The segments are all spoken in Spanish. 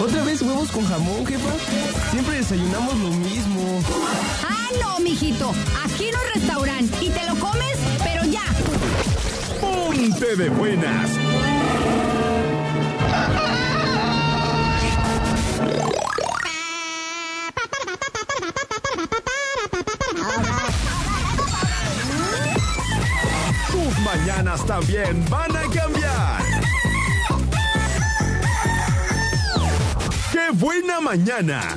¿Otra vez huevos con jamón, jefa? Siempre desayunamos lo mismo. Ah, no, mijito. Aquí no es restaurante. Y te lo comes, pero ya. Ponte de buenas. Tus mañanas también van a buena mañana!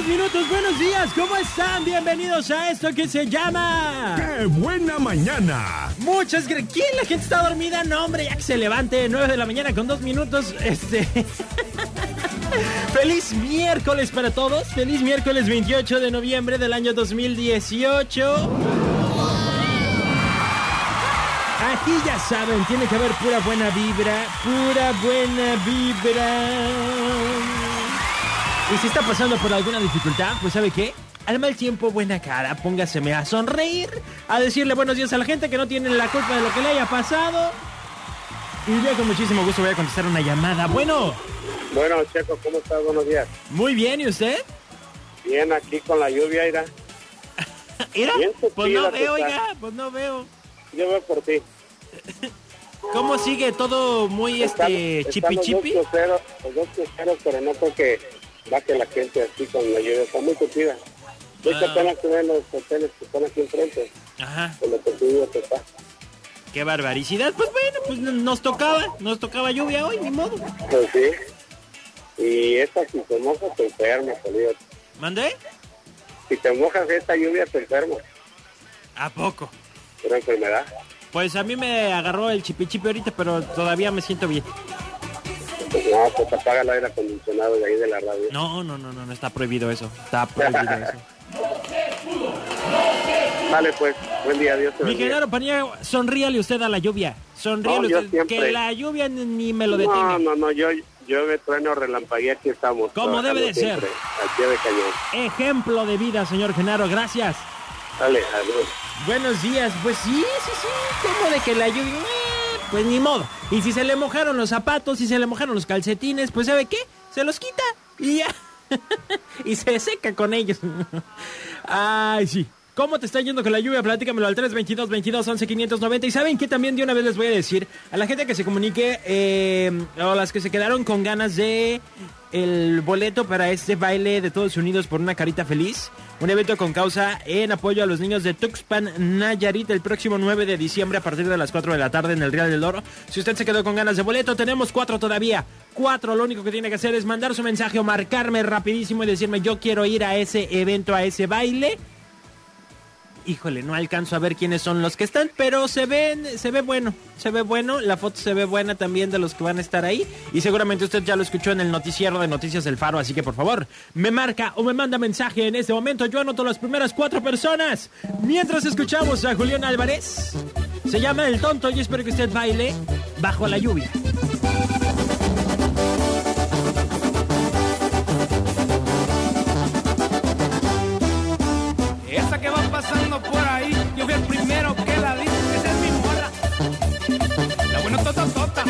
Dos minutos. Buenos días, ¿cómo están? Bienvenidos a esto que se llama. ¡Qué buena mañana! Muchas gracias. ¿Quién la gente está dormida? No, hombre, ya que se levante. 9 de la mañana con dos minutos. Este. Feliz miércoles para todos. Feliz miércoles 28 de noviembre del año 2018. Aquí ya saben, tiene que haber pura buena vibra. Pura buena vibra. Y si está pasando por alguna dificultad, pues ¿sabe qué? Al mal tiempo, buena cara, póngaseme a sonreír, a decirle buenos días a la gente que no tienen la culpa de lo que le haya pasado. Y yo con muchísimo gusto voy a contestar una llamada. Bueno, Bueno, Checo, ¿cómo estás? Buenos días. muy bien, ¿y usted? Bien, aquí con la lluvia, Ira. Bien Pues no veo, oiga, pues no veo. Yo veo por ti. ¿Cómo sigue todo muy este chipi chipi? Los dos cruceros, dos cruceros, pero no creo que la gente así con la lluvia. Está muy tupida. De hecho, apenas ven los hoteles que están aquí enfrente, Ajá, con lo que que está. qué barbaricidad. Pues bueno, pues nos tocaba, nos tocaba lluvia hoy, ni modo. Pues sí. Y esta, si te mojas, te enfermas, olvídate. ¿Mandé? Si te mojas esta lluvia, te enfermas. ¿A poco? Una enfermedad. Pues a mí me agarró el chipi chipi ahorita, pero todavía me siento bien. Pues no, pues apaga el aire acondicionado de ahí de la radio. No, no, no, no, no está prohibido eso. Está prohibido eso. Vale, pues, buen día, Dios te Mi. Genaro Paniagua, sonríale usted a la lluvia. Sonríale No, usted. siempre. Que la lluvia ni- me lo detenga. No, no, no, yo llueve, trueno, relampaguea, aquí estamos. Como debe de ser. siempre, Al pie de cañón. Ejemplo de vida, señor Genaro, gracias. Dale, adiós. Buenos días, pues sí, sí, sí, como de que la lluvia, pues ni modo. Y si se le mojaron los zapatos, si se le mojaron los calcetines, pues ¿sabe qué? Se los quita y ya. y se seca con ellos. Ay, sí. ¿Cómo te está yendo con la lluvia? Platícamelo al 322 22 11 590. Y saben que también de una vez les voy a decir a la gente que se comunique eh, o las que se quedaron con ganas de el boleto para este baile de Todos Unidos por una carita feliz. Un evento con causa en apoyo a los niños de Tuxpan, Nayarit, el próximo 9 de diciembre a partir de las 4 de la tarde en el Real del Oro. Si usted se quedó con ganas de boleto, tenemos cuatro todavía. Cuatro, lo único que tiene que hacer es mandar su mensaje o marcarme rapidísimo y decirme yo quiero ir a ese evento, a ese baile. Híjole, no alcanzo a ver quiénes son los que están, pero se ven, se ve bueno, se ve bueno, la foto se ve buena también de los que van a estar ahí y seguramente usted ya lo escuchó en el noticiero de Noticias del Faro, así que por favor, me marca o me manda mensaje en este momento, yo anoto las primeras cuatro personas. Mientras escuchamos a Julián Álvarez, se llama El Tonto y espero que usted baile bajo la lluvia. Pasando por ahí. Yo fui el primero que la di. Esa es mi morra. La buena tota tota.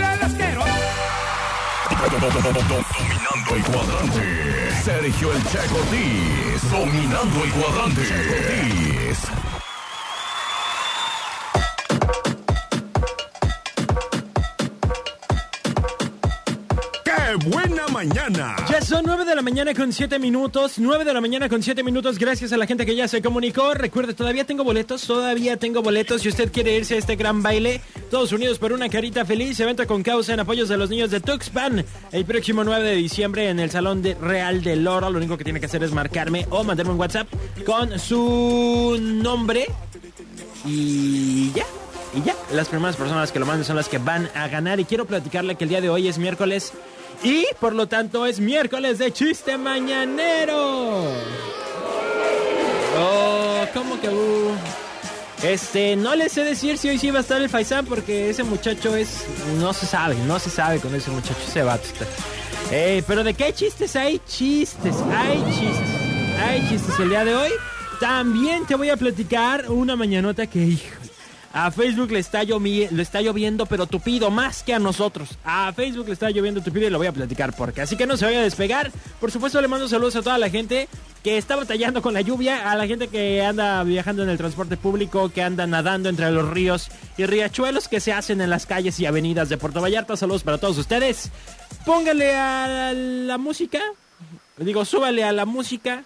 La asquerosa. Dominando el cuadrante. Sergio el Checo Ortiz. Dominando el cuadrante. Ortiz. ¡Qué buena mañana! Ya son 9 de la mañana con 7 minutos. 9 de la mañana con 7 minutos. Gracias a la gente que ya se comunicó. Recuerde, todavía tengo boletos. Todavía tengo boletos. Si usted quiere irse a este gran baile, todos unidos por una carita feliz. Evento con causa en apoyos de los niños de Tuxpan. El próximo 9 de diciembre en el Salón de Real del Oro. Lo único que tiene que hacer es marcarme o mandarme un WhatsApp con su nombre. Y ya. Y ya, las primeras personas que lo manden son las que van a ganar. Y quiero platicarle que el día de hoy es miércoles. Y por lo tanto es miércoles de chiste mañanero. Oh, ¿cómo que? Este, no les sé decir si hoy sí va a estar el Faisán porque ese muchacho es. No se sabe, no se sabe con ese muchacho, ese vato está. Eh, pero de qué chistes, hay chistes, hay chistes, hay chistes el día de hoy. También te voy a platicar una mañanota que, hijo, a Facebook le está, lloviendo, pero tupido, más que a nosotros. A Facebook le está lloviendo tupido y lo voy a platicar porque. Así que no se vaya a despegar. Por supuesto, le mando saludos a toda la gente que está batallando con la lluvia, a la gente que anda viajando en el transporte público, que anda nadando entre los ríos y riachuelos que se hacen en las calles y avenidas de Puerto Vallarta. Saludos para todos ustedes. Póngale a la música. Digo, súbale a la música.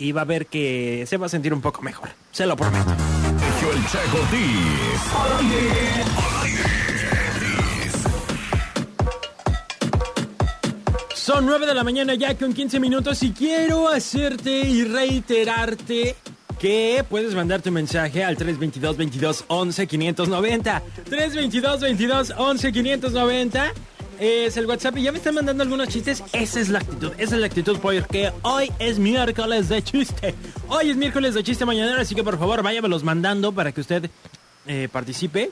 Y va a ver que se va a sentir un poco mejor. Se lo prometo. El Checo aire. Son 9 de la mañana ya con 15 minutos y quiero hacerte y reiterarte que puedes mandar tu mensaje al 322 22 11 590. 322 22 11 590 es el WhatsApp y ya me están mandando algunos chistes. Esa es la actitud, esa es la actitud porque hoy es miércoles de chiste. Hoy es miércoles de chiste mañana, así que por favor váyamelos mandando para que usted eh, participe.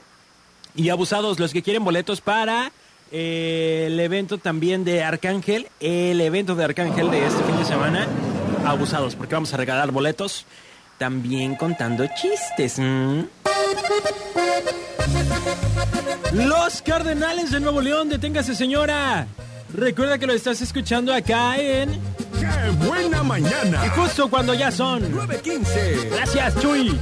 Y abusados los que quieren boletos para eh, el evento también de Arcángel, el evento de Arcángel de este fin de semana. Abusados, porque vamos a regalar boletos también contando chistes. Los Cardenales de Nuevo León, deténgase señora. Recuerda que lo estás escuchando acá en... ¡Qué buena mañana! Y justo cuando ya son... 915. Gracias, Chuy.